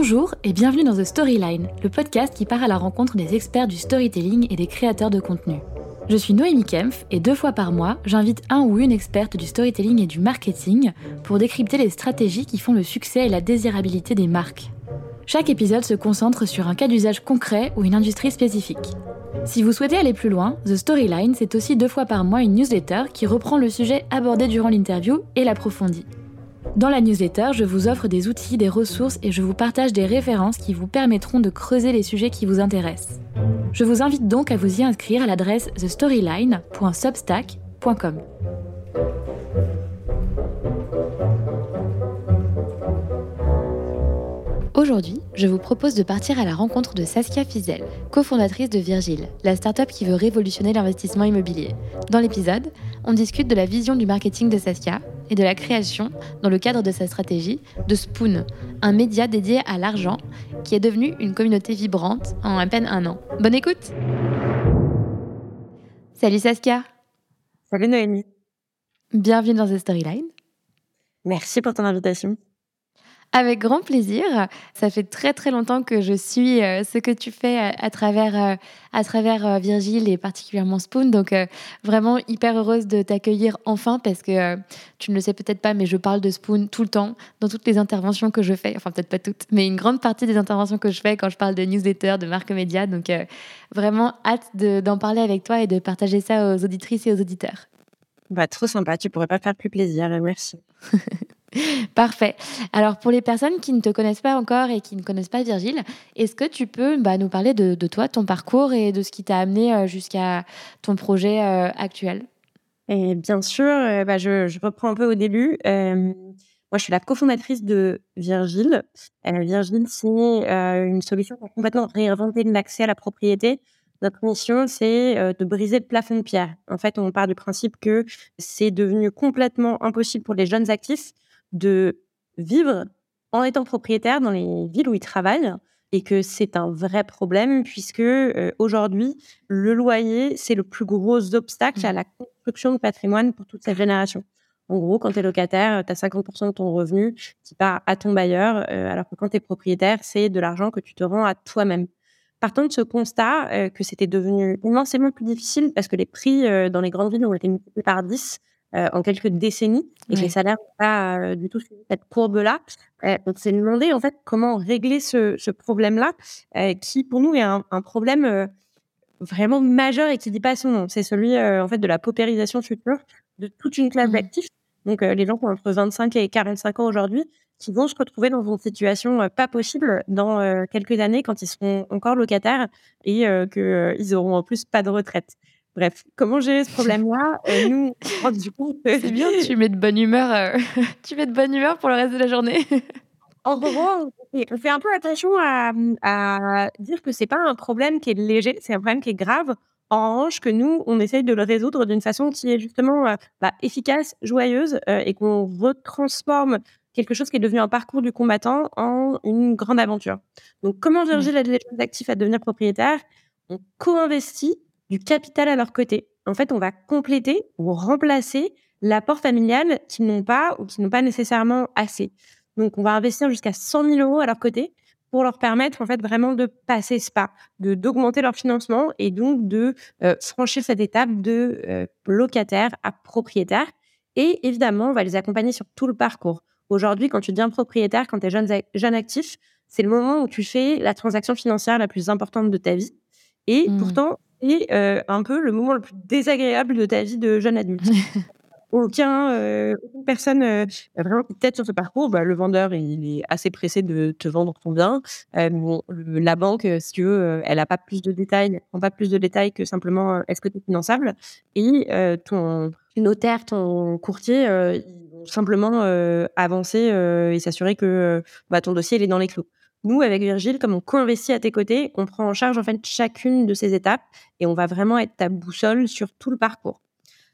Bonjour et bienvenue dans The Storyline, le podcast qui part à la rencontre des experts du storytelling et des créateurs de contenu. Je suis Noémie Kempf et deux fois par mois, j'invite un ou une experte du storytelling et du marketing pour décrypter les stratégies qui font le succès et la désirabilité des marques. Chaque épisode se concentre sur un cas d'usage concret ou une industrie spécifique. Si vous souhaitez aller plus loin, The Storyline, c'est aussi deux fois par mois une newsletter qui reprend le sujet abordé durant l'interview et l'approfondit. Dans la newsletter, je vous offre des outils, des ressources et je vous partage des références qui vous permettront de creuser les sujets qui vous intéressent. Je vous invite donc à vous y inscrire à l'adresse thestoryline.substack.com. Aujourd'hui, je vous propose de partir à la rencontre de Saskia Fizel, cofondatrice de Virgile, la start-up qui veut révolutionner l'investissement immobilier. Dans l'épisode, on discute de la vision du marketing de Saskia et de la création, dans le cadre de sa stratégie, de Spoon, un média dédié à l'argent qui est devenu une communauté vibrante en à peine un an. Bonne écoute Salut Saskia Salut Noémie Bienvenue dans The Storyline. Merci pour ton invitation. Avec grand plaisir. Ça fait très très longtemps que je suis euh, ce que tu fais euh, à, travers, euh, à travers Virgile et particulièrement Spoon. Donc vraiment hyper heureuse de t'accueillir enfin parce que tu ne le sais peut-être pas, mais je parle de Spoon tout le temps dans toutes les interventions que je fais. Enfin peut-être pas toutes, mais une grande partie des interventions que je fais quand je parle de newsletter, de marque média. Donc vraiment hâte d'en parler avec toi et de partager ça aux auditrices et aux auditeurs. Bah, trop sympa, tu pourrais pas faire plus plaisir. Merci. Parfait. Alors pour les personnes qui ne te connaissent pas encore et qui ne connaissent pas Virgile, est-ce que tu peux bah, nous parler de, toi, ton parcours et de ce qui t'a amené euh, jusqu'à ton projet euh, actuel? Et Bien sûr, euh, bah, je, reprends un peu au début. moi, je suis la cofondatrice de Virgile. Virgile, c'est une solution pour complètement réinventer l'accès à la propriété. Notre mission, c'est de briser le plafond de pierre. En fait, on part du principe que c'est devenu complètement impossible pour les jeunes actifs de vivre en étant propriétaire dans les villes où ils travaillent et que c'est un vrai problème puisque aujourd'hui, le loyer, c'est le plus gros obstacle à mmh. la construction de patrimoine pour toute cette génération. En gros, quand tu es locataire, tu as 50% de ton revenu qui part à ton bailleur, alors que quand tu es propriétaire, c'est de l'argent que tu te rends à toi-même. Partant de ce constat que c'était devenu immensément plus difficile parce que les prix dans les grandes villes ont été multipliés par 10 euh, en quelques décennies et que les salaires n'ont pas euh, du tout suivi cette courbe-là. Euh, on s'est demandé en fait comment régler ce, ce problème-là, qui pour nous est un, un problème vraiment majeur et qui dit pas son nom. C'est celui en fait de la paupérisation future de toute une classe mmh. d'actifs. Donc les gens qui ont entre 25 et 45 ans aujourd'hui, qui vont se retrouver dans une situation pas possible dans quelques années quand ils seront encore locataires et qu'ils auront en plus pas de retraite. Bref, comment gérer ce problème-là? Euh, Nous, du coup, c'est bien. Tu mets de bonne humeur. Euh, tu mets de bonne humeur pour le reste de la journée. en gros, on fait un peu attention à, dire que c'est pas un problème qui est léger, c'est un problème qui est grave. En revanche, que nous, on essaye de le résoudre d'une façon qui est justement euh, bah, efficace, joyeuse, et qu'on retransforme quelque chose qui est devenu un parcours du combattant en une grande aventure. Donc, comment mmh. Aide les actifs à devenir propriétaires? On co-investit du capital à leur côté. En fait, on va compléter ou remplacer l'apport familial qu'ils n'ont pas ou qui n'ont pas nécessairement assez. Donc, on va investir jusqu'à 100 000 euros à leur côté pour leur permettre en fait vraiment de passer ce pas, de d'augmenter leur financement et donc de euh, franchir cette étape de euh, locataire à propriétaire. Et évidemment, on va les accompagner sur tout le parcours. Aujourd'hui, quand tu deviens propriétaire, quand tu es jeune, jeune actif, c'est le moment où tu fais la transaction financière la plus importante de ta vie. Et mmh. pourtant, et un peu le moment le plus désagréable de ta vie de jeune adulte. Aucun, aucune personne vraiment tête sur ce parcours. Bah, le vendeur, il est assez pressé de te vendre ton bien. la banque, si tu veux, elle n'a pas plus de détails, prend pas plus de détails que simplement est-ce que tu es finançable? Et ton notaire, ton courtier, ils vont simplement avancer et s'assurer que bah, ton dossier il est dans les clous. Nous, avec Virgile, comme on co-investit à tes côtés, on prend en charge en fait chacune de ces étapes et on va vraiment être ta boussole sur tout le parcours.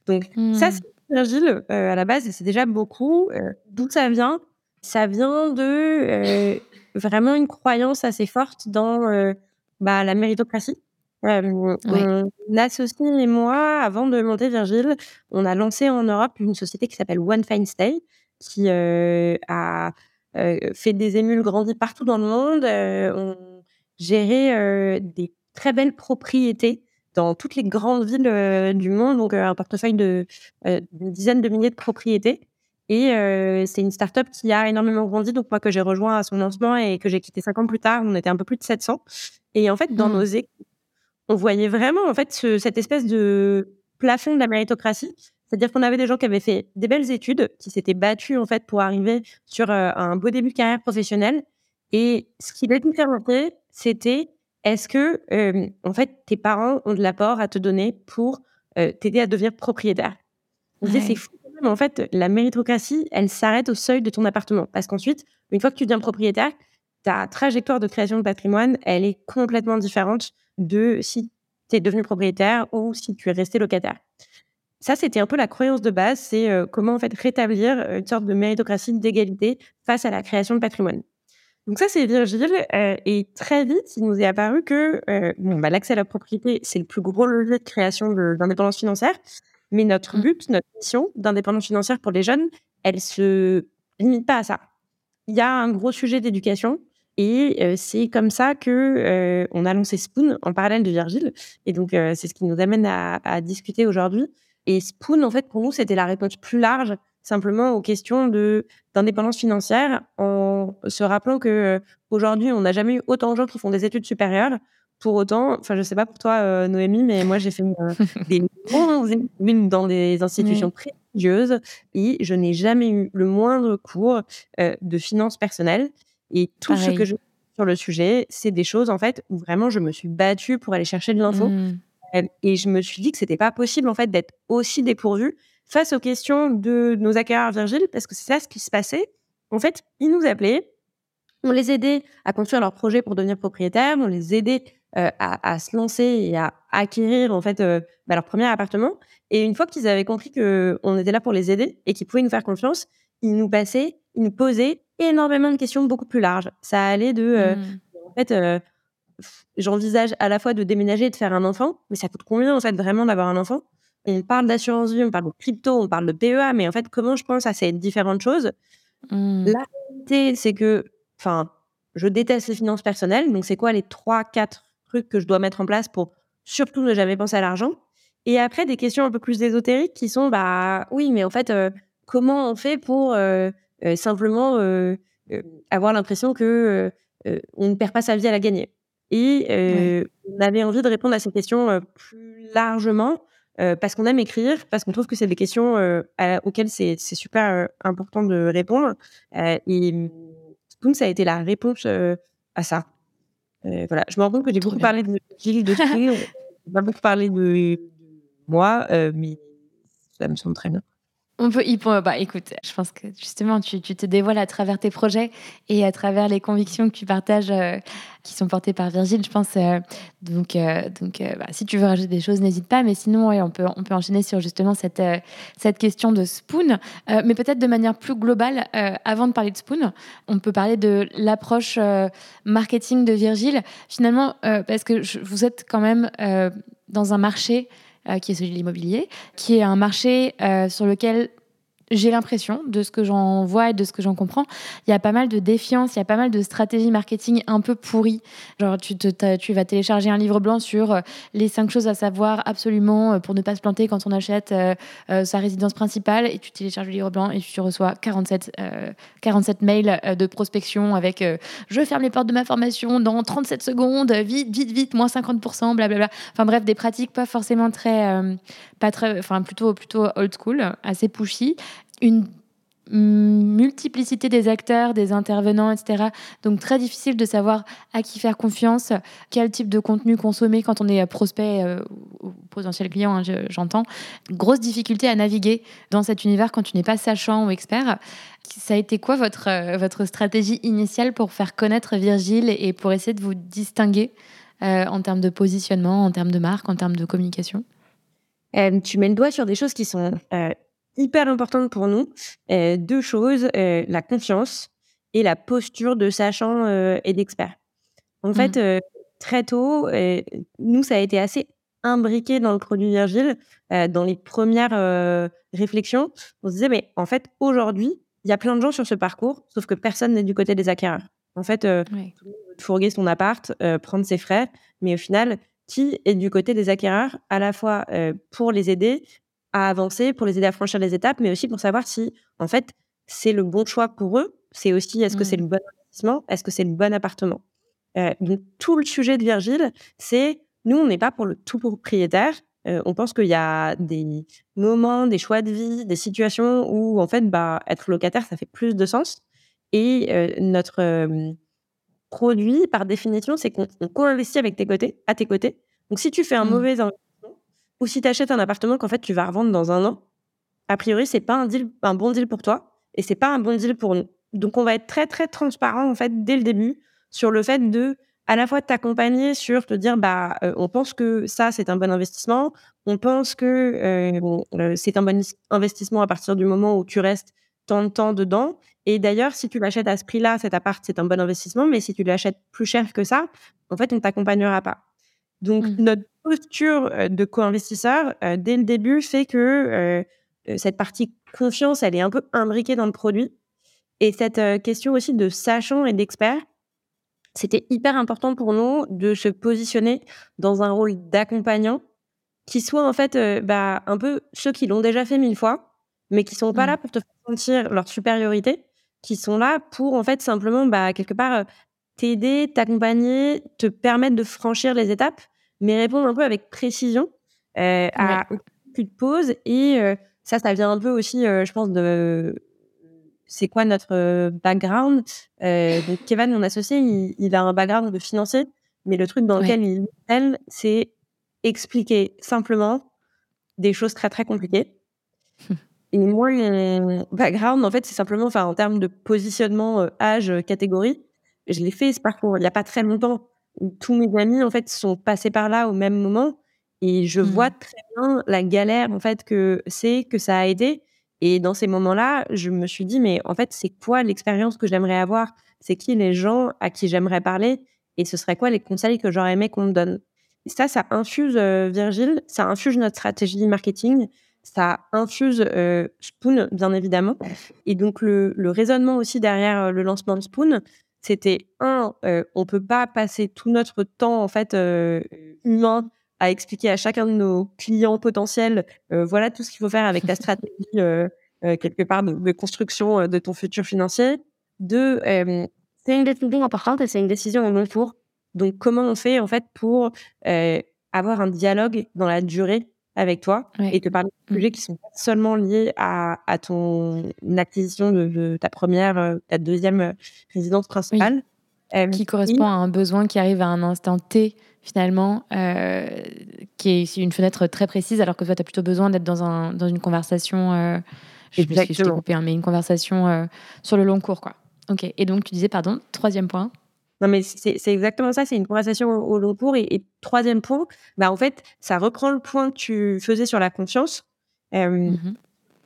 Donc ça, mmh. c'est Virgile euh, à la base et c'est déjà beaucoup. Euh, d'où ça vient? Ça vient de euh, vraiment une croyance assez forte dans bah, la méritocratie. Mon associé et moi, avant de monter Virgile, on a lancé en Europe une société qui s'appelle One Fine Stay, qui a fait des émules, grandi partout dans le monde. on gérait des très belles propriétés dans toutes les grandes villes du monde, donc un portefeuille de d'une dizaine de milliers de propriétés. Et c'est une startup qui a énormément grandi. Donc moi que j'ai rejoint à son lancement et que j'ai quitté cinq ans plus tard, on était un peu plus de 700. Et en fait, dans mmh. nos équipes, on voyait vraiment en fait cette espèce de plafond de la méritocratie. C'est-à-dire qu'on avait des gens qui avaient fait des belles études, qui s'étaient battus en fait pour arriver sur un beau début de carrière professionnelle. Et ce qui les différenciait, c'était est-ce que en fait tes parents ont de l'apport à te donner pour t'aider à devenir propriétaire? On disait c'est fou. Mais en fait, la méritocratie, elle s'arrête au seuil de ton appartement. Parce qu'ensuite, une fois que tu deviens propriétaire, ta trajectoire de création de patrimoine, elle est complètement différente de si tu es devenu propriétaire ou si tu es resté locataire. Ça, c'était un peu la croyance de base, c'est comment en fait rétablir une sorte de méritocratie, d'égalité face à la création de patrimoine. Donc ça, c'est Virgile. et très vite, il nous est apparu que bon, bah, l'accès à la propriété, c'est le plus gros levier de création d'indépendance financière. Mais notre mmh. but, notre mission d'indépendance financière pour les jeunes, elle se limite pas à ça. Il y a un gros sujet d'éducation. Et c'est comme ça que on a lancé Spoon en parallèle de Virgile. Et donc, c'est ce qui nous amène à, à discuter aujourd'hui. Et Spoon, en fait, pour nous, c'était la réponse plus large simplement aux questions de d'indépendance financière en se rappelant que euh, aujourd'hui on n'a jamais eu autant de gens qui font des études supérieures. Pour autant enfin je sais pas pour toi euh, Noémie mais moi j'ai fait euh, des études dans des institutions prestigieuses et je n'ai jamais eu le moindre cours de finances personnelles. Et tout ce que je sur le sujet c'est des choses en fait où vraiment je me suis battue pour aller chercher de l'info. Mmh. Et je me suis dit que c'était pas possible en fait d'être aussi dépourvue face aux questions de nos acquéreurs Virgile, parce que c'est ça ce qui se passait. En fait, ils nous appelaient, on les aidait à construire leur projet pour devenir propriétaires, on les aidait euh, à, se lancer et à acquérir en fait euh, bah, leur premier appartement. Et une fois qu'ils avaient compris qu'on était là pour les aider et qu'ils pouvaient nous faire confiance, ils nous passaient, ils nous posaient énormément de questions beaucoup plus larges. Ça allait de, euh, mmh. en fait, j'envisage à la fois de déménager et de faire un enfant, mais ça coûte combien en fait vraiment d'avoir un enfant? On parle d'assurance vie, on parle de crypto, on parle de PEA, mais en fait, comment je pense à ces différentes choses? Mmh. La réalité, c'est que, enfin, je déteste les finances personnelles. Donc, c'est quoi les trois, quatre trucs que je dois mettre en place pour surtout ne jamais penser à l'argent? Et après, des questions un peu plus ésotériques qui sont, bah, oui, mais en fait, euh, comment on fait pour euh, euh, simplement avoir l'impression que on ne perd pas sa vie à la gagner? Et on avait envie de répondre à ces questions plus largement parce qu'on aime écrire, parce qu'on trouve que c'est des questions auxquelles c'est super important de répondre. et Spoon, ça a été la réponse à ça. voilà, je me rends compte que j'ai beaucoup parlé de Gilles, de Gilles, pas beaucoup parlé de moi, mais ça me semble très bien. On peut, y, bah, écoute, je pense que justement, tu, te dévoiles à travers tes projets et à travers les convictions que tu partages, euh, qui sont portées par Virgile, je pense. Euh, donc, euh, donc bah, si tu veux rajouter des choses, n'hésite pas. Mais sinon, on, peut, on peut enchaîner sur justement cette, cette question de Spoon. mais peut-être de manière plus globale, avant de parler de Spoon, on peut parler de l'approche marketing de Virgile. Finalement, parce que vous êtes quand même dans un marché qui est celui de l'immobilier, qui est un marché euh, sur lequel j'ai l'impression, de ce que j'en vois et de ce que j'en comprends, il y a pas mal de défiance, il y a pas mal de stratégies marketing un peu pourries. Genre, tu, vas télécharger un livre blanc sur euh, les cinq choses à savoir absolument euh, pour ne pas se planter quand on achète euh, sa résidence principale et tu télécharges le livre blanc et tu reçois 47, 47 mails de prospection avec je ferme les portes de ma formation dans 37 secondes, vite, vite, vite, moins 50%, blablabla. Enfin bref, des pratiques pas forcément très, très, enfin plutôt, plutôt old school, assez pushy une multiplicité des acteurs, des intervenants, etc. Donc très difficile de savoir à qui faire confiance, quel type de contenu consommer quand on est prospect euh, ou potentiel client, hein, j'entends. Grosse difficulté à naviguer dans cet univers quand tu n'es pas sachant ou expert. Ça a été quoi votre, euh, votre stratégie initiale pour faire connaître Virgile et pour essayer de vous distinguer euh, en termes de positionnement, en termes de marque, en termes de communication? Tu mets le doigt sur des choses qui sont hyper importante pour nous. Euh, deux choses, euh, la confiance et la posture de sachant euh, et d'expert. En mmh. fait, très tôt, nous, ça a été assez imbriqué dans le produit Virgile. dans les premières réflexions, on se disait, mais en fait, aujourd'hui, il y a plein de gens sur ce parcours, sauf que personne n'est du côté des acquéreurs. En fait, euh, tout le monde veut fourguer son appart, euh, prendre ses frais, mais au final, qui est du côté des acquéreurs, à la fois euh, pour les aider à avancer, pour les aider à franchir les étapes, mais aussi pour savoir si, en fait, c'est le bon choix pour eux. C'est aussi, est-ce que c'est le mmh. bon investissement? Est-ce que c'est le bon appartement? Donc, tout le sujet de Virgile, c'est, nous, on n'est pas pour le tout propriétaire, on pense qu'il y a des moments, des choix de vie, des situations où, en fait, bah, être locataire, ça fait plus de sens. Et notre produit, par définition, c'est qu'on co-investit avec tes côtés, à tes côtés. Donc, si tu fais un mmh. mauvais investissement ou si tu achètes un appartement qu'en fait tu vas revendre dans un an, a priori, c'est pas un, deal, un bon deal pour toi et c'est pas un bon deal pour nous. Donc, on va être très, très transparent, en fait, dès le début sur le fait de à la fois t'accompagner sur te dire bah euh, on pense que ça c'est un bon investissement, on pense que euh, euh, c'est un bon investissement à partir du moment où tu restes tant de temps dedans. Et d'ailleurs, si tu l'achètes à ce prix-là, cet appart, c'est un bon investissement, mais si tu l'achètes plus cher que ça, en fait, on t'accompagnera pas. Donc, mmh. notre posture de co-investisseur, dès le début, fait que cette partie confiance, elle est un peu imbriquée dans le produit. Et cette question aussi de sachant et d'expert, c'était hyper important pour nous de se positionner dans un rôle d'accompagnant qui soit en fait euh, bah, un peu ceux qui l'ont déjà fait mille fois, mais qui sont pas mmh. là pour te faire sentir leur supériorité, qui sont là pour en fait simplement bah, quelque part euh, t'aider, t'accompagner, te permettre de franchir les étapes, mais répondre un peu avec précision euh, à plus de pause. Et ça, ça vient un peu aussi, je pense, de c'est quoi notre euh, background. Euh, donc Kevin, mon associé, il, a un background de financier, mais le truc dans lequel il est, c'est expliquer simplement des choses très très compliquées. Et moi, mon background, en fait, c'est simplement, enfin, en termes de positionnement, euh, âge, catégorie, je l'ai fait ce parcours il n'y a pas très longtemps. tous mes amis, en fait, sont passés par là au même moment. Et je vois mmh. très bien la galère, en fait, que c'est, que ça a été. Et dans ces moments-là, je me suis dit, mais en fait, c'est quoi l'expérience que j'aimerais avoir? C'est qui les gens à qui j'aimerais parler? Et ce serait quoi les conseils que j'aurais aimé qu'on me donne? Et Ça, ça infuse euh, Virgile, ça infuse notre stratégie marketing, ça infuse euh, Spoon, bien évidemment. Et donc, le, raisonnement aussi derrière euh, le lancement de Spoon, c'était un, on peut pas passer tout notre temps en fait humain à expliquer à chacun de nos clients potentiels, euh, voilà tout ce qu'il faut faire avec ta stratégie euh, euh, quelque part de, construction de ton futur financier. Deux, c'est une décision importante et c'est une décision au long cours. Donc, comment on fait en fait pour avoir un dialogue dans la durée avec toi et te parler de mmh. sujets qui sont pas seulement liés à, à ton acquisition de, ta première, ta deuxième résidence principale. qui correspond à un besoin qui arrive à un instant T finalement, euh, qui est une fenêtre très précise, alors que toi, tu as plutôt besoin d'être dans, un, dans une conversation, euh, je je coupé, hein, mais une conversation euh, sur le long cours. Quoi. Ok, et donc tu disais, pardon, troisième point non, mais c'est exactement ça, c'est une conversation au, long cours. Et, troisième point, bah, en fait, ça reprend le point que tu faisais sur la confiance. Euh,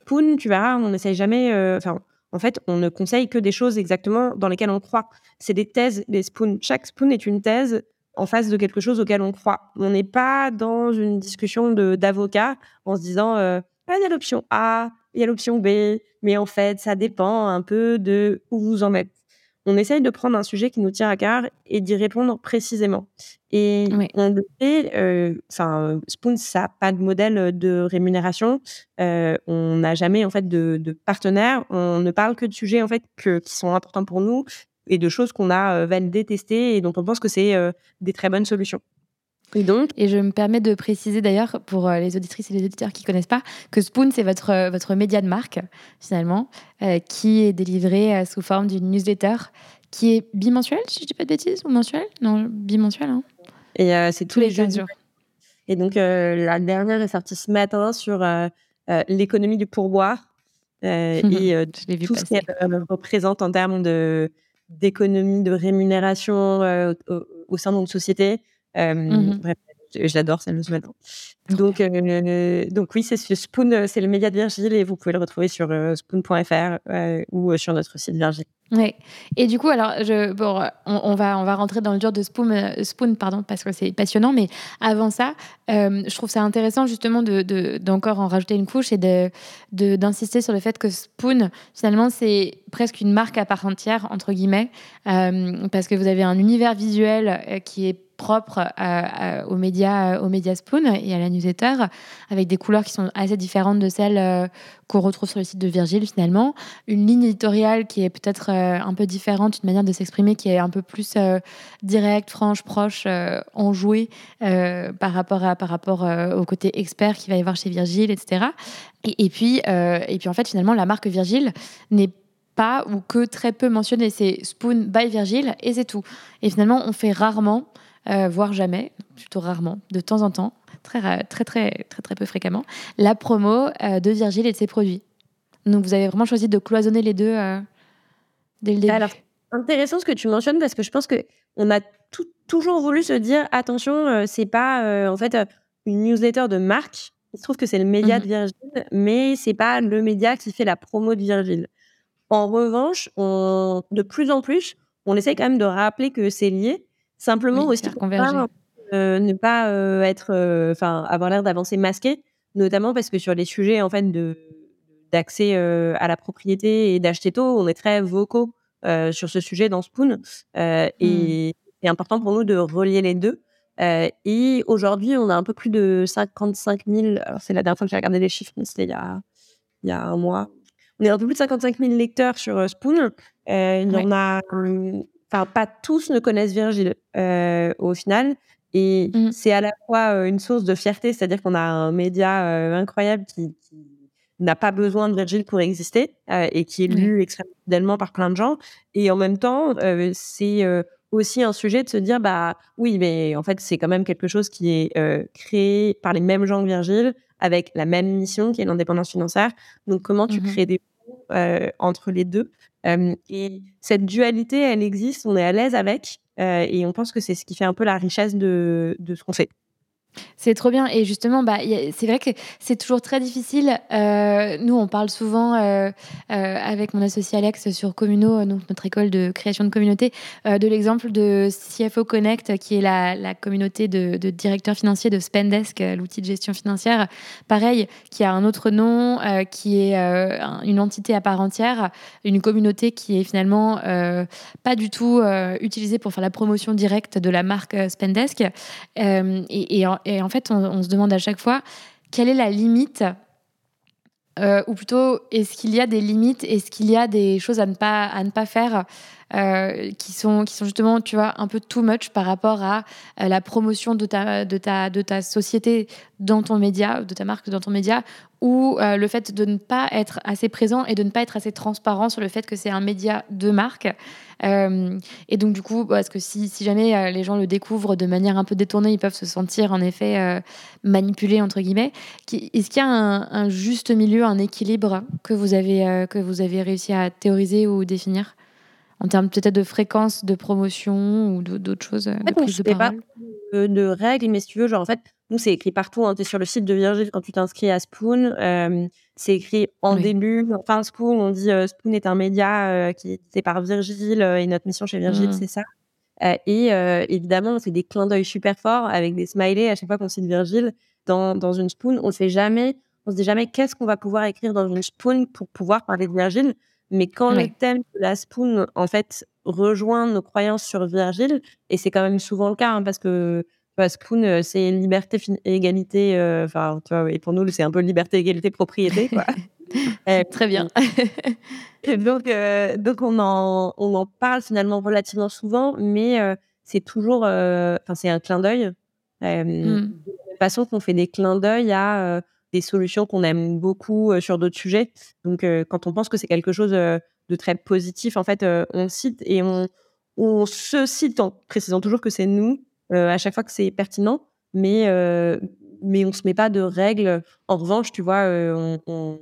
Poon, tu verras, on n'essaye jamais. Enfin, en fait, on ne conseille que des choses exactement dans lesquelles on croit. C'est des thèses, des spoons. Chaque spoon est une thèse en face de quelque chose auquel on croit. On n'est pas dans une discussion d'avocat en se disant euh, ah, il y a l'option A, il y a l'option B, mais en fait, ça dépend un peu de où vous en êtes. On essaye de prendre un sujet qui nous tient à cœur et d'y répondre précisément. Et on le fait, euh, enfin, Spoon, ça n'a pas de modèle de rémunération. Euh, on n'a jamais en fait de, de, partenaire. On ne parle que de sujets en fait que, qui sont importants pour nous et de choses qu'on a validées, testées et dont on pense que c'est des très bonnes solutions. Et donc, et je me permets de préciser d'ailleurs pour les auditrices et les auditeurs qui connaissent pas que Spoon c'est votre votre média de marque finalement qui est délivré sous forme d'une newsletter qui est bimensuelle si je dis pas de bêtises ou mensuelle? Non bimensuelle hein. et c'est tous, les, jours. Et donc la dernière est sortie ce matin sur l'économie du pourboire et tout ce qu'elle représente en termes d'économie, de rémunération euh, au, sein de notre société. Euh, je l'adore, c'est le matin. Donc, donc oui, c'est Spoon, c'est le média de Virgile et vous pouvez le retrouver sur spoon.fr ou sur notre site Virgile. Oui. Et du coup, alors, je, bon, on, va, on va rentrer dans le dur de Spoon, Spoon pardon, parce que c'est passionnant. Mais avant ça, je trouve ça intéressant justement d'encore de, en rajouter une couche et d'insister sur le fait que Spoon, finalement, c'est presque une marque à part entière, entre guillemets, parce que vous avez un univers visuel qui est propre aux médias, aux médias Spoon et à la newsletter, avec des couleurs qui sont assez différentes de celles euh, qu'on retrouve sur le site de Virgile finalement. Une ligne éditoriale qui est peut-être euh, un peu différente, une manière de s'exprimer qui est un peu plus euh, directe, franche, proche, enjouée par rapport, à, par rapport au côté expert qu'il va y avoir chez Virgile, etc. Et, puis, et puis en fait finalement la marque Virgile n'est pas ou que très peu mentionnée. C'est Spoon by Virgile et c'est tout. Et finalement, on fait rarement euh, voire jamais, plutôt rarement, de temps en temps, très, très, très, très, très peu fréquemment, la promo euh, de Virgile et de ses produits. Donc vous avez vraiment choisi de cloisonner les deux euh, dès le début. Alors, intéressant ce que tu mentionnes parce que je pense que on a toujours voulu se dire attention, c'est pas en fait une newsletter de marque. Il se trouve que c'est le média mhm. de Virgile, mais c'est pas le média qui fait la promo de Virgile. En revanche, on, de plus en plus, on essaye quand même de rappeler que c'est lié Simplement aussi pour euh, ne pas euh, être, euh, enfin, avoir l'air d'avancer masqué, notamment parce que sur les sujets en fait de d'accès à la propriété et d'acheter tôt, on est très vocaux sur ce sujet dans Spoon et mmh. c'est important pour nous de relier les deux. et aujourd'hui, on a un peu plus de 55 000. Alors c'est la dernière fois que j'ai regardé les chiffres, mais c'était il y a il y a un mois. On est un peu plus de 55 000 lecteurs sur Spoon. il y en a enfin, pas tous ne connaissent Virgile euh, au final. Et mmh. c'est à la fois euh, une source de fierté, c'est-à-dire qu'on a un média euh, incroyable qui, n'a pas besoin de Virgile pour exister et qui est lu extrêmement fidèlement par plein de gens. Et en même temps, c'est aussi un sujet de se dire, bah oui, mais en fait, c'est quand même quelque chose qui est créé par les mêmes gens que Virgile, avec la même mission qui est l'indépendance financière. Donc, comment tu mmh crées des entre les deux et cette dualité, elle existe, on est à l'aise avec, et on pense que c'est ce qui fait un peu la richesse de, de ce qu'on fait. C'est trop bien. Et justement, bah, c'est vrai que c'est toujours très difficile. Euh, nous, on parle souvent euh, euh, avec mon associé Alex sur Communo, notre école de création de communauté, de l'exemple de CFO Connect, qui est la, communauté de, directeurs financiers de Spendesk, l'outil de gestion financière. Pareil, qui a un autre nom, qui est une entité à part entière, une communauté qui est finalement pas du tout utilisée pour faire la promotion directe de la marque Spendesk. et en fait, on, se demande à chaque fois quelle est la limite euh, ou plutôt, est-ce qu'il y a des limites Est-ce qu'il y a des choses à ne pas, à ne pas faire euh, qui, sont, justement, tu vois, un peu too much par rapport à euh, la promotion de ta, société dans ton média, de ta marque dans ton média, ou le fait de ne pas être assez présent et de ne pas être assez transparent sur le fait que c'est un média de marque euh, et donc, du coup, parce que si, jamais euh, les gens le découvrent de manière un peu détournée, ils peuvent se sentir en effet euh, manipulés, entre guillemets. Est-ce qu'il y a un, juste milieu, un équilibre que vous avez réussi à théoriser ou définir? En termes peut-être de fréquence de promotion ou d'autres choses de prise de parole pas de, règles, mais si tu veux, genre en fait, nous c'est écrit partout. Hein, tu es sur le site de Virgile quand tu t'inscris à Spoon. C'est écrit en début, enfin Spoon, on dit euh, Spoon est un média euh, qui est édité par Virgile euh, et notre mission chez Virgile, mmh. c'est ça. et évidemment, c'est des clins d'œil super forts avec des smileys à chaque fois qu'on cite Virgile dans, dans une Spoon. On ne sait jamais, on se dit jamais qu'est-ce qu'on va pouvoir écrire dans une Spoon pour pouvoir parler de Virgile. Mais quand le thème de la Spoon, en fait, rejoint nos croyances sur Virgile, et c'est quand même souvent le cas, hein, parce que Spoon, euh, c'est liberté égalité. Euh, enfin, tu vois, et pour nous, c'est un peu liberté, égalité, propriété. Quoi. Euh, Très bien. donc, donc on, en, on en parle finalement relativement souvent, mais c'est toujours, enfin, c'est un clin d'œil. Mmh. De la façon qu'on fait des clins d'œil à des solutions qu'on aime beaucoup sur d'autres sujets. Donc, quand on pense que c'est quelque chose de très positif, en fait, on cite et on, se cite en précisant toujours que c'est nous euh, à chaque fois que c'est pertinent, mais euh, mais on se met pas de règles. En revanche, tu vois, euh, on,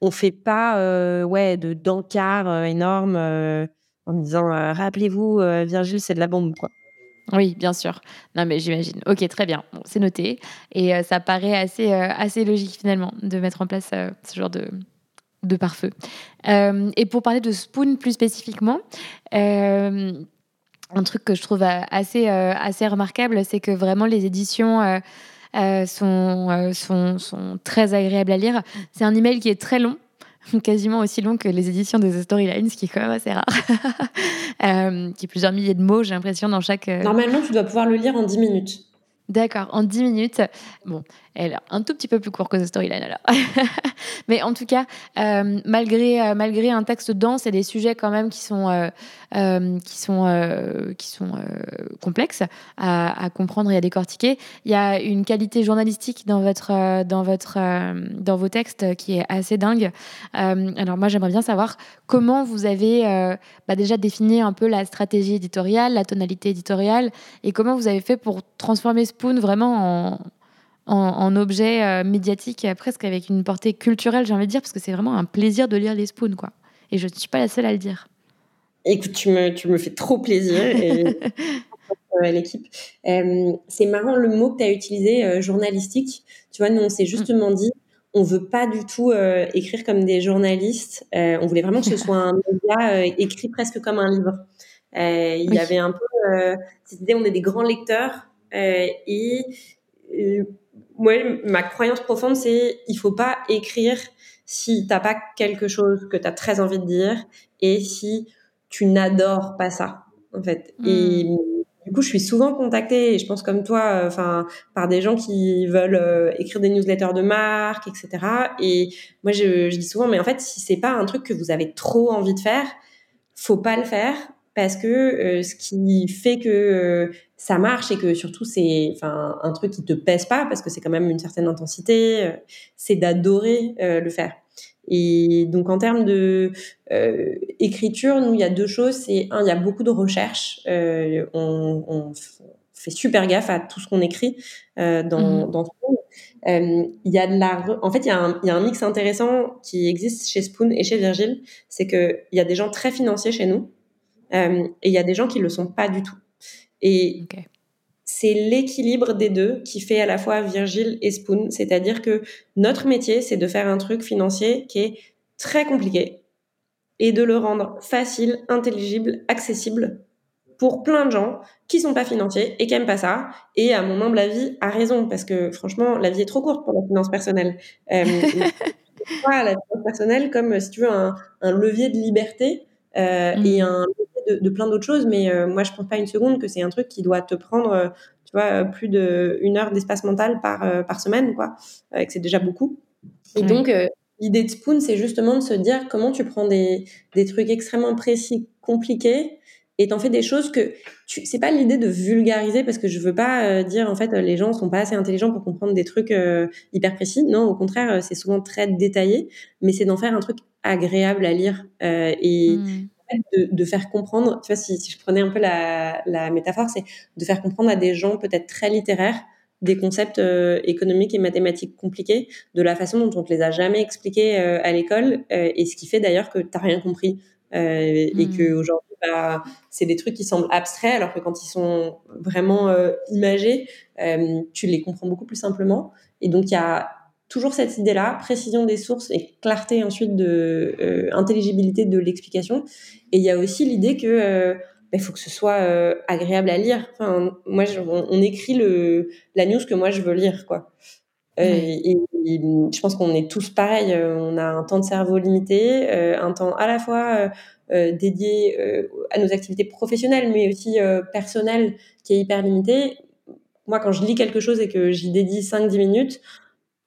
on, fait pas ouais de d'encart énorme en disant rappelez-vous Virgile c'est de la bombe quoi. Oui, bien sûr. Non, mais j'imagine. Ok, très bien. C'est noté. Et euh, ça paraît assez, euh, assez logique finalement de mettre en place euh, ce genre de, de pare-feu. et pour parler de Spoon plus spécifiquement, un truc que je trouve assez, assez remarquable, c'est que vraiment les éditions sont, sont, sont très agréables à lire. C'est un email qui est très long quasiment aussi long que les éditions des storylines, ce qui est quand même assez rare. euh, qui est plusieurs milliers de mots, j'ai l'impression, dans chaque. Euh, Normalement, tu dois pouvoir le lire en 10 minutes. D'accord, en 10 minutes. Bon, elle est un tout petit peu plus court que The Storyline alors. Mais en tout cas, euh, malgré, euh, malgré un texte dense et des sujets quand même qui sont, euh, qui sont, qui sont complexes à, comprendre et à décortiquer, il y a une qualité journalistique dans, votre, dans, votre, dans vos textes qui est assez dingue. alors moi, j'aimerais bien savoir comment vous avez bah déjà défini un peu la stratégie éditoriale, la tonalité éditoriale, et comment vous avez fait pour transformer Spoon vraiment en en, objet euh, médiatique, presque avec une portée culturelle, j'ai envie de dire, parce que c'est vraiment un plaisir de lire les spoons, quoi. Et je ne suis pas la seule à le dire. Écoute, tu me, tu me fais trop plaisir. Et... l'équipe. Euh, c'est marrant le mot que tu as utilisé, euh, journalistique. Tu vois, nous, on s'est justement dit, on veut pas du tout écrire comme des journalistes. on voulait vraiment que ce soit un média écrit presque comme un livre. Il y avait un peu cette idée, on est des grands lecteurs et moi, ma croyance profonde, c'est il faut pas écrire si t'as pas quelque chose que tu as très envie de dire et si tu n'adores pas ça, en fait. Et hmm. du coup, je suis souvent contactée, et je pense comme toi, enfin, par des gens qui veulent euh, écrire des newsletters de marque, etc. Et moi, je, je dis souvent, mais en fait, si c'est pas un truc que vous avez trop envie de faire, faut pas le faire parce que euh, ce qui fait que euh, ça marche et que surtout c'est enfin un truc qui te pèse pas parce que c'est quand même une certaine intensité, euh, c'est d'adorer le faire. Et donc en termes de écriture, nous il y a deux choses. C'est un, il y a beaucoup de recherches. On, on, fait super gaffe à tout ce qu'on écrit dans, mmh. dans Spoon. il y a de la, en fait, il y, a un, il y a un mix intéressant qui existe chez Spoon et chez Virgile, c'est que il y a des gens très financiers chez nous euh, et il y a des gens qui le sont pas du tout. Et c'est l'équilibre des deux qui fait à la fois Virgile et Spoon. C'est-à-dire que notre métier, c'est de faire un truc financier qui est très compliqué et de le rendre facile, intelligible, accessible pour plein de gens qui sont pas financiers et qui aiment pas ça. Et à mon humble avis, a raison parce que franchement, la vie est trop courte pour la finance personnelle. Euh, la finance personnelle comme si tu veux un, un levier de liberté euh, et mmh. un de, plein d'autres choses, mais euh, moi, je pense pas une seconde que c'est un truc qui doit te prendre, euh, tu vois, plus d'une heure d'espace mental par, euh, par semaine, quoi, et que c'est déjà beaucoup. Et donc, l'idée de Spoon, c'est justement de se dire comment tu prends des, des trucs extrêmement précis, compliqués, et t'en fais des choses que tu c'est pas l'idée de vulgariser parce que je veux pas dire en fait les gens sont pas assez intelligents pour comprendre des trucs hyper précis. Non au contraire c'est souvent très détaillé mais c'est d'en faire un truc agréable à lire et mmh de, faire comprendre, tu vois, si, je prenais un peu la, métaphore, c'est de faire comprendre à des gens peut-être très littéraires des concepts euh, économiques et mathématiques compliqués de la façon dont on te les a jamais expliqués euh, à l'école euh, et ce qui fait d'ailleurs que tu n'as rien compris et mmh. que aujourd'hui bah, c'est des trucs qui semblent abstraits alors que quand ils sont vraiment imagés tu les comprends beaucoup plus simplement et donc il y a toujours cette idée-là, précision des sources et clarté ensuite de euh, intelligibilité de l'explication. Et il y a aussi l'idée que euh, bah, il faut que ce soit euh, agréable à lire. Enfin, moi, on, écrit le la news que moi je veux lire, quoi. Et, je pense qu'on est tous pareils. On a un temps de cerveau limité, un temps à la fois dédié à nos activités professionnelles, mais aussi personnelles, qui est hyper limité. Moi, quand je lis quelque chose et que j'y dédie 5-10 minutes,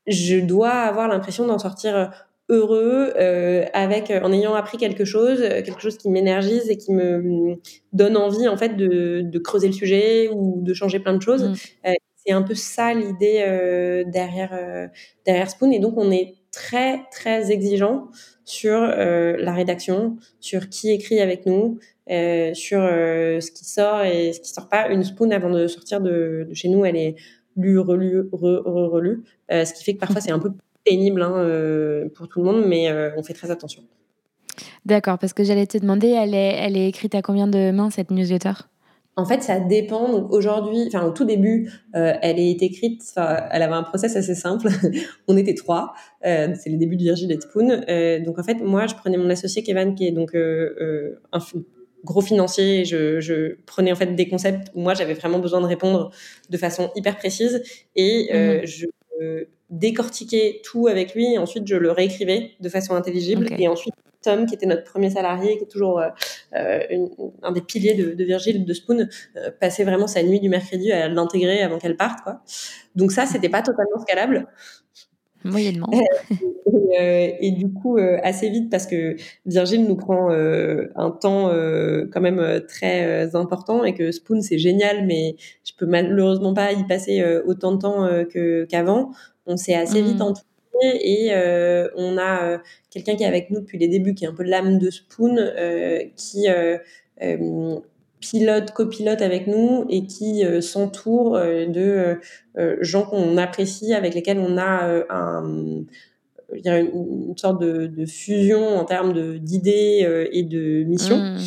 je dois avoir l'impression d'en sortir euh, heureux euh, avec euh, en ayant appris quelque chose quelque chose qui m'énergise et qui me mm, donne envie en fait de, de, creuser le sujet ou de changer plein de choses. Mm. c'est un peu ça l'idée derrière derrière Spoon. Et donc on est très très exigeant sur la rédaction sur qui écrit avec nous sur ce qui sort et ce qui sort pas. Une Spoon avant de sortir de, de chez nous elle est lu, relu, relu, euh, ce qui fait que parfois c'est un peu pénible hein, euh, pour tout le monde, mais euh, on fait très attention. D'accord, parce que j'allais te demander, elle est, elle est écrite à combien de mains cette newsletter? En fait, ça dépend. Donc aujourd'hui, enfin au tout début, euh, elle est écrite. Elle avait un process assez simple. on était trois. Euh, c'est les débuts de Virgile et Spoon. Euh, donc en fait, moi, je prenais mon associé Kevin, qui est donc un gros financier. Je, je, prenais en fait des concepts où moi j'avais vraiment besoin de répondre de façon hyper précise et mhm. je décortiquais tout avec lui. Et ensuite, je le réécrivais de façon intelligible. Et ensuite, Tom, qui était notre premier salarié, qui est toujours euh, euh, un des piliers de, de Virgile, de Spoon, euh, passait vraiment sa nuit du mercredi à l'intégrer avant qu'elle parte. Quoi. Donc ça, c'était pas totalement scalable. Moyennement. et, et, du coup, assez vite, parce que Virgile nous prend un temps quand même très important et que Spoon, c'est génial, mais je peux malheureusement pas y passer autant de temps qu'avant. On s'est assez vite mmh. entouré et euh, on a euh, quelqu'un qui est avec nous depuis les débuts, qui est un peu l'âme de Spoon, euh, qui pilote, copilote avec nous et qui s'entoure de gens qu'on apprécie, avec lesquels on a un, une, sorte de, fusion en termes d'idées et de missions. Mmh.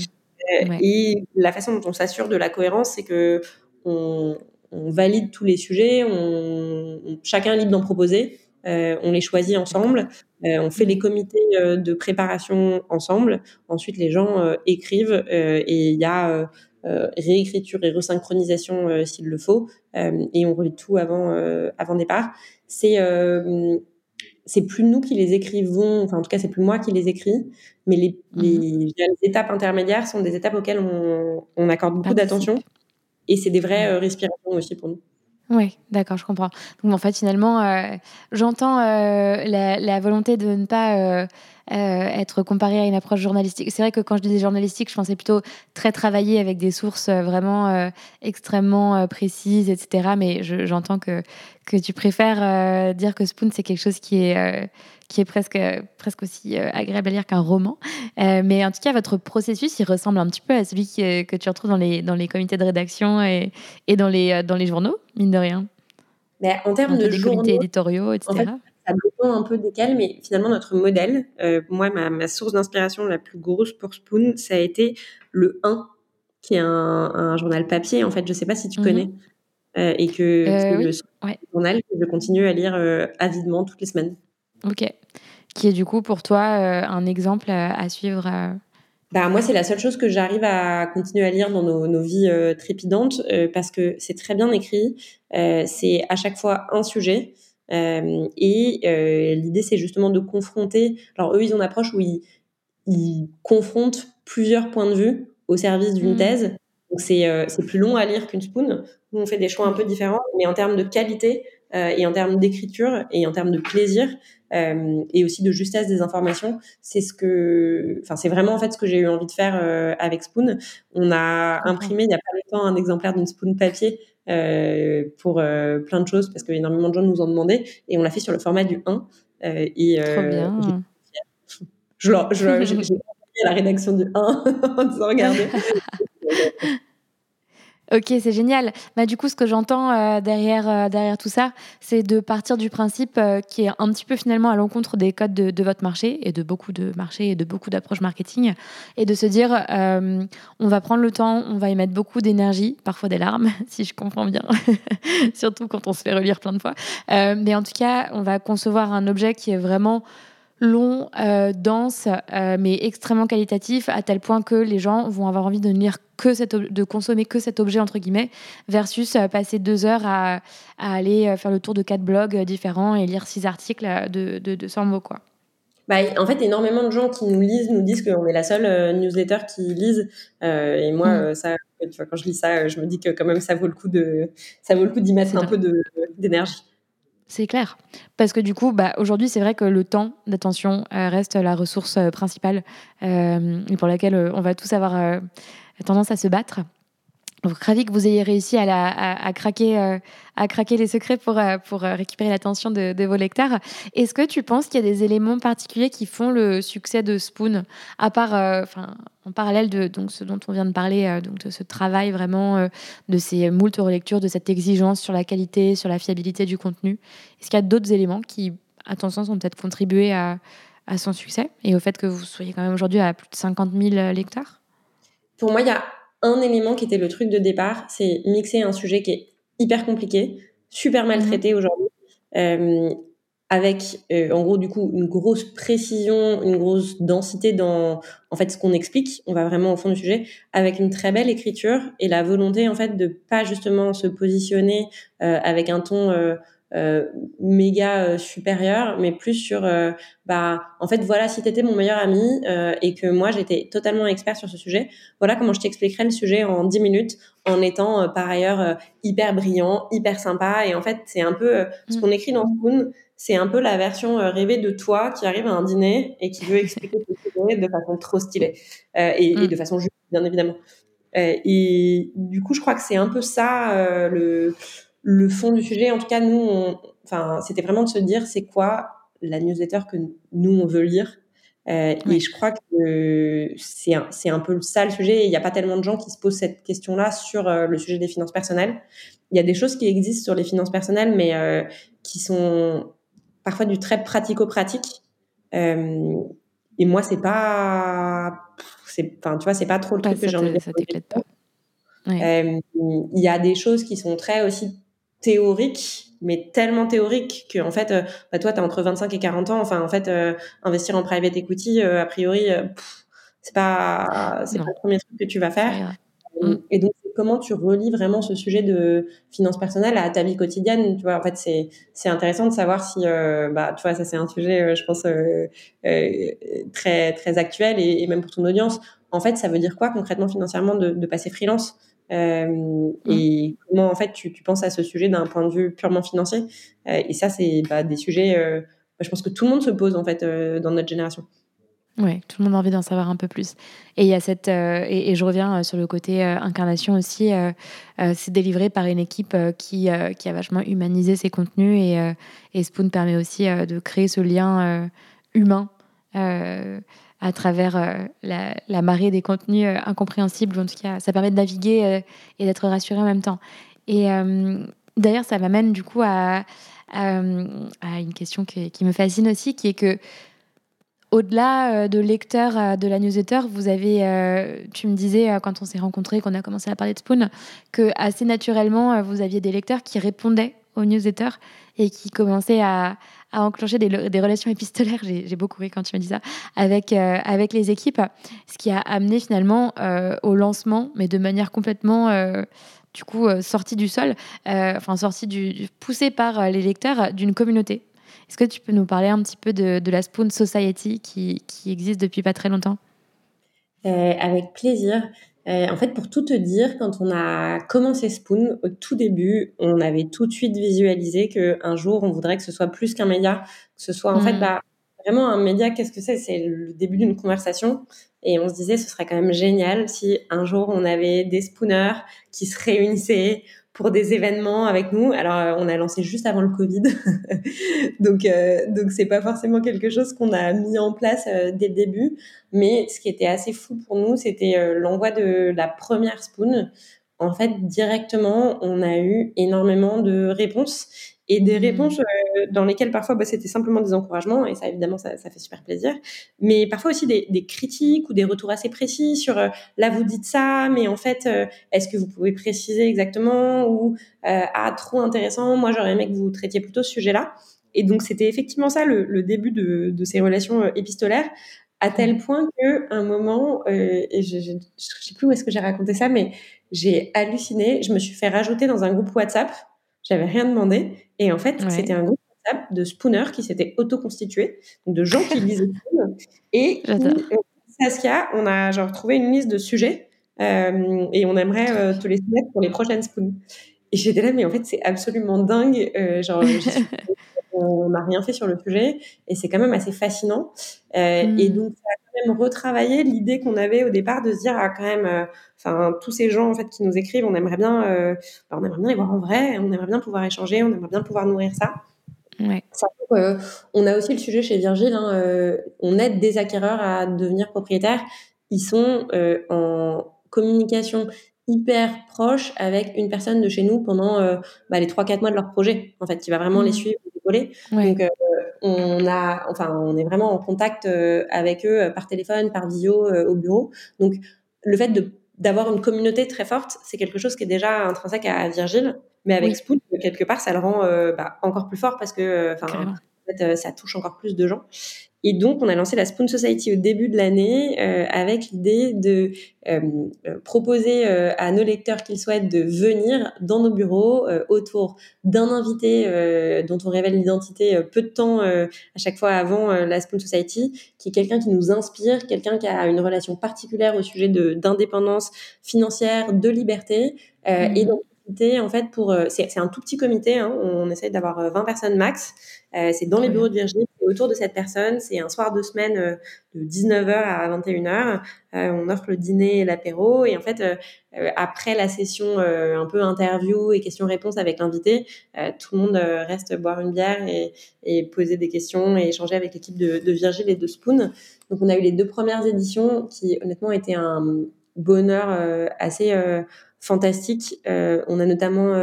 Et la façon dont on s'assure de la cohérence, c'est que on, valide tous les sujets, on, chacun est libre d'en proposer. Euh, on les choisit ensemble, euh, on fait les comités euh, de préparation ensemble. Ensuite, les gens écrivent et il y a réécriture et resynchronisation s'il le faut, et on relit tout avant avant départ. C'est c'est plus nous qui les écrivons, enfin en tout cas c'est plus moi qui les écris, mais les, les, mhm. étapes intermédiaires sont des étapes auxquelles on, on accorde beaucoup d'attention et c'est des vraies respirations aussi pour nous. Oui, d'accord, je comprends. Donc en fait, finalement, euh, j'entends euh, la, volonté de ne pas euh, être comparé à une approche journalistique. C'est vrai que quand je disais journalistique, je pensais plutôt très travailler avec des sources vraiment extrêmement précises, etc. Mais j'entends que, que tu préfères dire que Spoon, c'est quelque chose qui est qui est presque, presque aussi euh, agréable à lire qu'un roman. Euh, mais en tout cas, votre processus, il ressemble un petit peu à celui que tu retrouves dans les, dans les comités de rédaction et, et dans, les, euh, dans les journaux, mine de rien. Mais en termes de des comités éditoriaux, etc. En fait, ça dépend un peu desquels, mais finalement, notre modèle, moi, ma, ma source d'inspiration la plus grosse pour Spoon, ça a été le 1, qui est un, un journal papier. En fait, je ne sais pas si tu mhm. connais. et que, le journal que je continue à lire avidement toutes les semaines. Ok. Qui est du coup pour toi euh, un exemple à, suivre euh bah, moi, c'est la seule chose que j'arrive à continuer à lire dans nos, vies euh, trépidantes parce que c'est très bien écrit. c'est à chaque fois un sujet. et l'idée, c'est justement de confronter. Alors, eux, ils ont une approche où ils, confrontent plusieurs points de vue au service d'une mmh. thèse. Donc, c'est plus long à lire qu'une spoon. Nous, on fait des choix un peu différents, mais en termes de qualité, euh, et en termes d'écriture et en termes de plaisir euh, et aussi de justesse des informations, c'est ce que, enfin c'est vraiment en fait ce que j'ai eu envie de faire euh, avec Spoon. On a imprimé il y a pas longtemps un exemplaire d'une Spoon papier pour plein de choses parce que énormément de gens nous ont demandé et on l'a fait sur le format du 1 et Trop bien. je, je, j'ai la rédaction du 1 en disant regardez Ok, c'est génial. Bah, du coup, ce que j'entends euh, derrière, euh, derrière tout ça, c'est de partir du principe euh, qui est un petit peu finalement à l'encontre des codes de, votre marché et de beaucoup de marchés et de beaucoup d'approches marketing, et de se dire, on va prendre le temps, on va y mettre beaucoup d'énergie, parfois des larmes, si je comprends bien, surtout quand on se fait relire plein de fois. mais en tout cas, on va concevoir un objet qui est vraiment long, euh, dense, euh, mais extrêmement qualitatif, à tel point que les gens vont avoir envie de ne lire que cette, de consommer que cet objet entre guillemets, versus euh, passer deux heures à, aller faire le tour de quatre blogs différents et lire six articles de, de, 200 mots quoi. Bah, en fait, énormément de gens qui nous lisent nous disent qu'on est la seule newsletter qui lisent. et moi, mm. ça, quand je lis ça, je me dis que quand même ça vaut le coup de, ça vaut le coup d'y mettre un peu d'énergie. C'est clair. Parce que du coup, bah, aujourd'hui, c'est vrai que le temps d'attention euh, reste la ressource euh, principale euh, pour laquelle on va tous avoir tendance à se battre. Donc, ravi que vous ayez réussi à, craquer, euh, les secrets pour, euh, euh, récupérer l'attention de, vos lecteurs. Est-ce que tu penses qu'il y a des éléments particuliers qui font le succès de Spoon, à part, enfin, en parallèle de ce dont on vient de parler, donc de ce travail vraiment, de ces moultes relectures, de cette exigence sur la qualité, sur la fiabilité du contenu Est-ce qu'il y a d'autres éléments qui, à ton sens, ont peut-être contribué à son succès et au fait que vous soyez quand même aujourd'hui à plus de 50 000 lecteurs? Pour moi, il y a un élément qui était le truc de départ, c'est mixer un sujet qui est hyper compliqué, super maltraité mmh aujourd'hui, euh, avec euh, en gros du coup une grosse précision, une grosse densité dans en fait ce qu'on explique. On va vraiment au fond du sujet avec une très belle écriture et la volonté en fait de pas justement se positionner euh, avec un ton méga euh, supérieur, mais plus sur euh, bah en fait voilà si t'étais mon meilleur ami et que moi j'étais totalement expert sur ce sujet, voilà comment je t'expliquerais le sujet en 10 minutes en étant par ailleurs hyper brillant, hyper sympa et en fait c'est un peu ce mm. qu'on écrit dans Spoon, c'est un peu la version rêvée de toi qui arrive à un dîner et qui veut expliquer ce sujet de façon trop stylée et, et, mm. de façon juste bien évidemment. et du coup je crois que c'est un peu ça le le fond du sujet, en tout cas, nous, enfin, c'était vraiment de se dire c'est quoi la newsletter que nous, on veut lire. Euh, et je crois que c'est un, c'est un peu ça le sujet. Il n'y a pas tellement de gens qui se posent cette question-là sur euh, le sujet des finances personnelles. Il y a des choses qui existent sur les finances personnelles, mais euh, qui sont parfois du très pratico-pratique. et moi, c'est pas, c'est, enfin, tu vois, c'est pas trop le truc que j'ai envie de Ça. Il y a des choses qui sont très aussi théorique, mais tellement théorique que en fait, euh, bah, toi, tu as entre 25 et 40 ans. Enfin, en fait, euh, investir en private equity, euh, a priori, c'est pas, c'est pas le premier truc que tu vas faire. Mm. Et donc, comment tu relis vraiment ce sujet de finances personnelles à ta vie quotidienne Tu vois, en fait, c'est c'est intéressant de savoir si, bah, tu vois, ça c'est un sujet, je pense, très très actuel et, et, même pour ton audience. En fait, ça veut dire quoi concrètement financièrement de, de passer freelance? Euh, mmh. et comment en fait tu, tu, penses à ce sujet d'un point de vue purement financier? Euh, Et ça, c'est bah, des sujets, euh, bah, je pense que tout le monde se pose en fait dans notre génération. Oui, tout le monde a envie d'en savoir un peu plus. Et il y a cette et, je reviens sur le côté incarnation aussi. c'est délivré par une équipe qui, qui a vachement humanisé ses contenus et, et Spoon permet aussi de créer ce lien humain à travers euh, la, marée des contenus euh, incompréhensibles. En tout cas, ça permet de naviguer euh, et d'être rassuré en même temps. Et d'ailleurs, ça m'amène du coup à, une question qui, me fascine aussi, qui est que au-delà de lecteurs de la newsletter, vous avez, tu me disais quand on s'est rencontrés, qu'on a commencé à parler de Spoon, que assez naturellement, vous aviez des lecteurs qui répondaient aux newsletters et qui commençaient à, à enclencher des, relations épistolaires, j'ai beaucoup ri quand tu me dis ça, avec, euh, avec les équipes, ce qui a amené finalement euh, au lancement, mais de manière complètement euh, du coup sortie du sol, enfin sortie du, poussée par les lecteurs d'une communauté. Est-ce que tu peux nous parler un petit peu de, de la Spoon Society qui, qui, existe depuis pas très longtemps? Avec plaisir. Euh, en fait, pour tout te dire, quand on a commencé Spoon, au tout début, on avait tout de suite visualisé qu'un jour, on voudrait que ce soit plus qu'un média, que ce soit en fait mm. bah, vraiment un média. Qu'est-ce que c'est? C'est le début d'une conversation. Et on se disait, ce serait quand même génial si un jour on avait des spooners qui se réunissaient pour des événements avec nous. Alors, euh, on a lancé juste avant le Covid, donc euh, donc c'est pas forcément quelque chose qu'on a mis en place euh, dès le début. Mais ce qui était assez fou pour nous, c'était l'envoi de la première spoon. En fait, directement, on a eu énormément de réponses et des mmh. réponses euh, dans lesquelles parfois bah, c'était simplement des encouragements et ça évidemment ça, ça fait super plaisir mais parfois aussi des, des, critiques ou des retours assez précis sur euh, là vous dites ça mais en fait euh, est-ce que vous pouvez préciser exactement? ou ah trop intéressant moi j'aurais aimé que vous traitiez plutôt ce sujet là et donc c'était effectivement ça le, le début de, de, ces relations épistolaires à tel mmh. point que un moment et je, je, je sais plus où est-ce que j'ai raconté ça mais j'ai halluciné je me suis fait rajouter dans un groupe WhatsApp j'avais rien demandé. Et en fait, c'était un groupe de spooners qui s'était auto-constitué, de gens qui lisaient Spoon. Et euh, Saskia, on a genre trouvé une liste de sujets euh, et on aimerait euh, te les soumettre pour les prochaines spoons. Et j'étais là, mais en fait, c'est absolument dingue. genre, on n'a rien fait sur le sujet et c'est quand même assez fascinant. Et hmm. donc, ça a même retravaillé l'idée qu'on avait au départ de se dire, ah, quand même, enfin, tous ces gens en fait qui nous écrivent, on aimerait bien, bah, on aimerait bien les voir en vrai, on aimerait bien pouvoir échanger, on aimerait bien pouvoir nourrir ça. Ouais. on a aussi le sujet chez Virgile, hein, on aide des acquéreurs à devenir propriétaires. Ils sont en communication hyper proche avec une personne de chez nous pendant bah, les 3-4 mois de leur projet, en fait, qui va vraiment les mmh. suivre donc, euh, on a, enfin, on est vraiment en contact euh, avec eux euh, par téléphone, par visio, au bureau. Donc, le fait de d'avoir une communauté très forte, c'est quelque chose qui est déjà intrinsèque à Virgile, mais avec Spoon, quelque part, ça le rend bah, encore plus fort parce que, enfin, en fait, ça touche encore plus de gens. Et donc, on a lancé la Spoon Society au début de l'année euh, avec l'idée de euh, euh, proposer à nos lecteurs qu'ils souhaitent de venir dans nos bureaux autour d'un invité dont on révèle l'identité peu de temps à chaque fois avant la Spoon Society, qui est quelqu'un qui nous inspire, quelqu'un qui a une relation particulière au sujet d'indépendance financière, de liberté. Et mmh. En fait pour c'est un tout petit comité hein, on, essaie d'avoir 20 personnes max c'est dans les bureaux de Virginie autour de cette personne, c'est un soir de semaine euh, de 19h à 21h. Euh, on offre le dîner et l'apéro. Et en fait, euh, après la session un peu interview et questions-réponses avec l'invité, tout le monde reste boire une bière et, poser des questions et échanger avec l'équipe de, de Virgile et de Spoon. Donc, on a eu les deux premières éditions qui, honnêtement, étaient un bonheur assez fantastique. on a notamment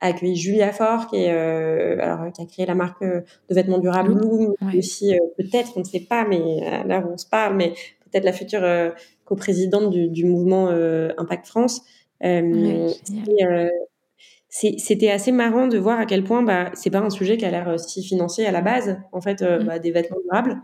accueilli Julia Fort, qui, est, euh, alors, qui a créé la marque euh, de vêtements durables Bloom, aussi euh, peut-être, on ne sait pas, mais là où on se parle, mais peut-être la future coprésidente du, du mouvement Impact France. c'était assez marrant de voir à quel point bah, c'est pas un sujet qui a l'air si financier à la base, en fait, mm. bah, des vêtements durables.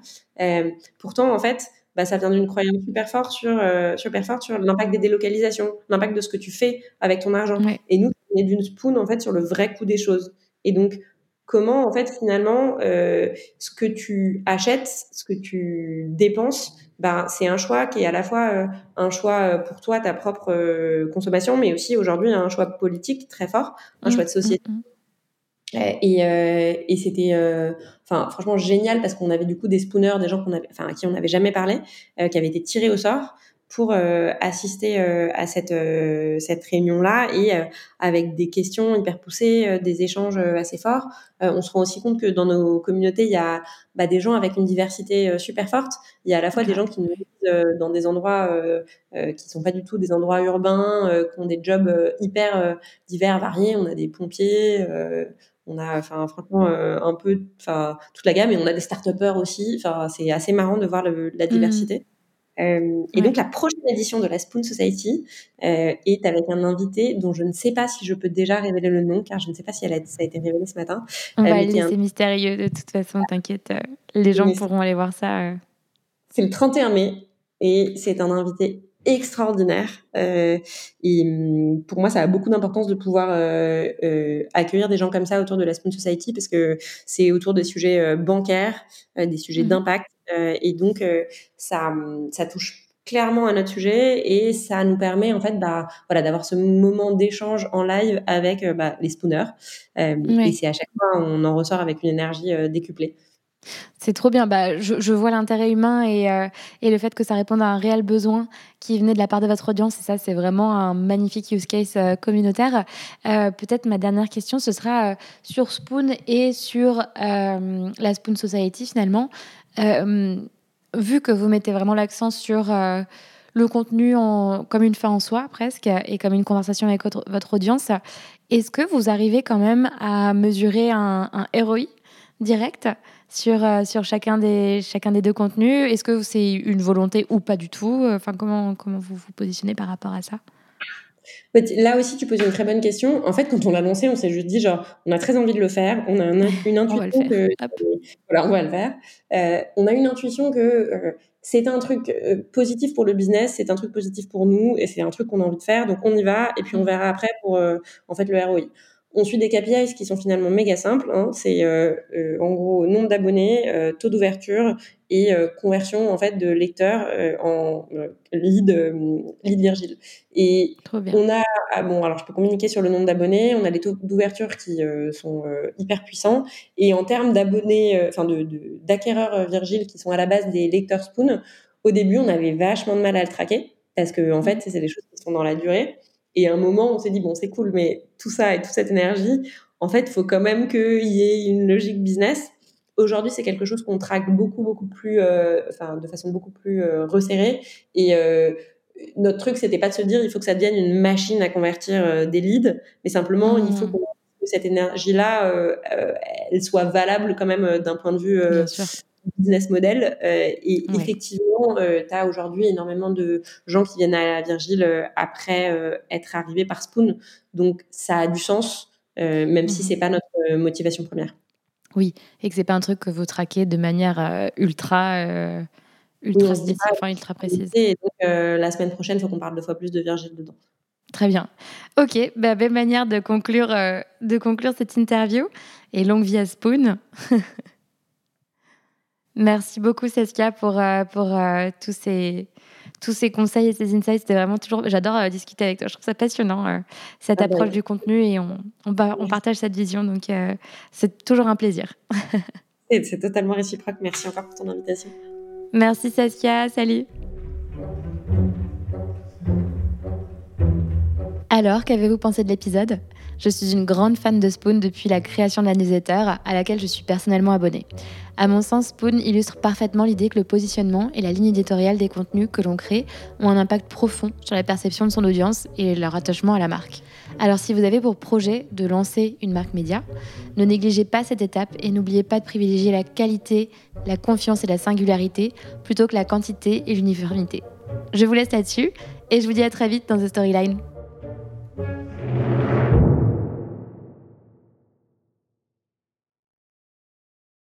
pourtant, en fait, bah, ça vient d'une croyance super forte sur, super forte sur l'impact des délocalisations, l'impact de ce que tu fais avec ton argent. Et nous, et d'une spoon en fait sur le vrai coût des choses. Et donc comment en fait finalement euh, ce que tu achètes, ce que tu dépenses, ben c'est un choix qui est à la fois euh, un choix euh, pour toi ta propre consommation, mais aussi aujourd'hui un choix politique très fort, un mmh, choix de société. Mmh, mmh. Et, et c'était, franchement génial parce qu'on avait du coup des spooners, des gens à qui on n'avait jamais parlé, qui avaient été tirés au sort pour euh, assister euh, à cette, euh, cette réunion-là et avec des questions hyper poussées, des échanges assez forts. on se rend aussi compte que dans nos communautés, il y a bah, des gens avec une diversité super forte. Il y a à la fois des gens qui nous vivent dans des endroits qui sont pas du tout des endroits urbains, qui ont des jobs hyper divers, variés. On a des pompiers, on a enfin franchement un peu enfin toute la gamme et on a des start-upers aussi enfin c'est assez marrant de voir le, la mmh. diversité euh, et donc la prochaine édition de la Spoon Society euh, est avec un invité dont je ne sais pas si je peux déjà révéler le nom, car je ne sais pas si elle a, ça a été révélé ce matin. On va euh, le laisser mystérieux de toute façon, t'inquiète. les gens pourront aller voir ça. C'est le 31 mai et c'est un invité extraordinaire. et hum, pour moi, ça a beaucoup d'importance de pouvoir accueillir des gens comme ça autour de la Spoon Society parce que c'est autour des sujets bancaires, des sujets mmh d'impact euh, et donc, euh, ça, ça touche clairement à notre sujet et ça nous permet en fait bah, voilà, d'avoir ce moment d'échange en live avec euh, bah, les spooners. Et c'est à chaque fois, on en ressort avec une énergie décuplée. C'est trop bien. Bah, je, vois l'intérêt humain et, et, le fait que ça réponde à un réel besoin qui venait de la part de votre audience. Et ça, c'est vraiment un magnifique use case communautaire. Peut-être ma dernière question, ce sera sur Spoon et sur la Spoon Society finalement. Euh, vu que vous mettez vraiment l'accent sur euh, le contenu en, comme une fin en soi presque et comme une conversation avec votre, audience, est-ce que vous arrivez quand même à mesurer un, un direct sur, euh, sur chacun, des, chacun des deux contenus? Est-ce que c'est une volonté ou pas du tout? Enfin, comment, comment vous vous positionnez par rapport à ça? Là aussi, tu poses une très bonne question. En fait, quand on l'a lancé, on s'est juste dit, genre, on a très envie de le faire. On a une intuition que. Voilà, on va le faire. Euh, on a une intuition que euh, c'est un truc euh, positif pour le business, c'est un truc positif pour nous et c'est un truc qu'on a envie de faire. Donc, on y va et puis on mm. verra après pour, en fait, le ROI. On suit des KPIs qui sont finalement méga simples. Hein. C'est euh, euh, en gros nombre d'abonnés, euh, taux d'ouverture et conversion en fait de lecteurs en lead, lead Virgile. Et on a ah bon alors je peux communiquer sur le nombre d'abonnés. On a des taux d'ouverture qui sont hyper puissants et en termes d'abonnés, enfin de d'acquéreurs Virgile qui sont à la base des lecteurs Spoon. Au début, on avait vachement de mal à le traquer parce que en mmh. fait, c'est des choses qui sont dans la durée. Et à un moment, on s'est dit, bon, c'est cool, mais tout ça et toute cette énergie, en fait, il faut quand même qu'il y ait une logique business. Aujourd'hui, c'est quelque chose qu'on traque beaucoup, beaucoup plus, euh, enfin, de façon beaucoup plus euh, resserrée. Et euh, notre truc, c'était pas de se dire, il faut que ça devienne une machine à convertir des leads, mais simplement, il faut mmh. que cette énergie-là, elle soit valable quand même d'un point de vue business model. et effectivement, tu as aujourd'hui énormément de gens qui viennent à Virgile après être arrivés par Spoon. Donc, ça a du sens, même si mmh c'est pas notre motivation première. Oui, et que c'est pas un truc que vous traquez de manière ultra ultra enfin ultra précise. Et donc, la semaine prochaine, il faut qu'on parle deux fois plus de Virgile dedans. Très bien. Ok, bah, belle manière de conclure, euh, de conclure cette interview. Et longue vie à Spoon. Merci beaucoup, Saskia, pour, euh, pour euh, tous, ces, tous ces conseils et ces insights. C'était vraiment toujours. J'adore discuter avec toi. Je trouve ça passionnant, cette ah bah approche du contenu. Et on, on, on, partage cette vision. Donc, c'est toujours un plaisir. c'est totalement réciproque. Merci encore pour ton invitation. Merci, Saskia. Salut. Alors, qu'avez-vous pensé de l'épisode? Je suis une grande fan de Spoon depuis la création de la newsletter, à laquelle je suis personnellement abonnée. À mon sens, Spoon illustre parfaitement l'idée que le positionnement et la ligne éditoriale des contenus que l'on crée ont un impact profond sur la perception de son audience et leur attachement à la marque. Alors si vous avez pour projet de lancer une marque média, ne négligez pas cette étape et n'oubliez pas de privilégier la qualité, la confiance et la singularité plutôt que la quantité et l'uniformité. Je vous laisse là-dessus et je vous dis à très vite dans The Storyline.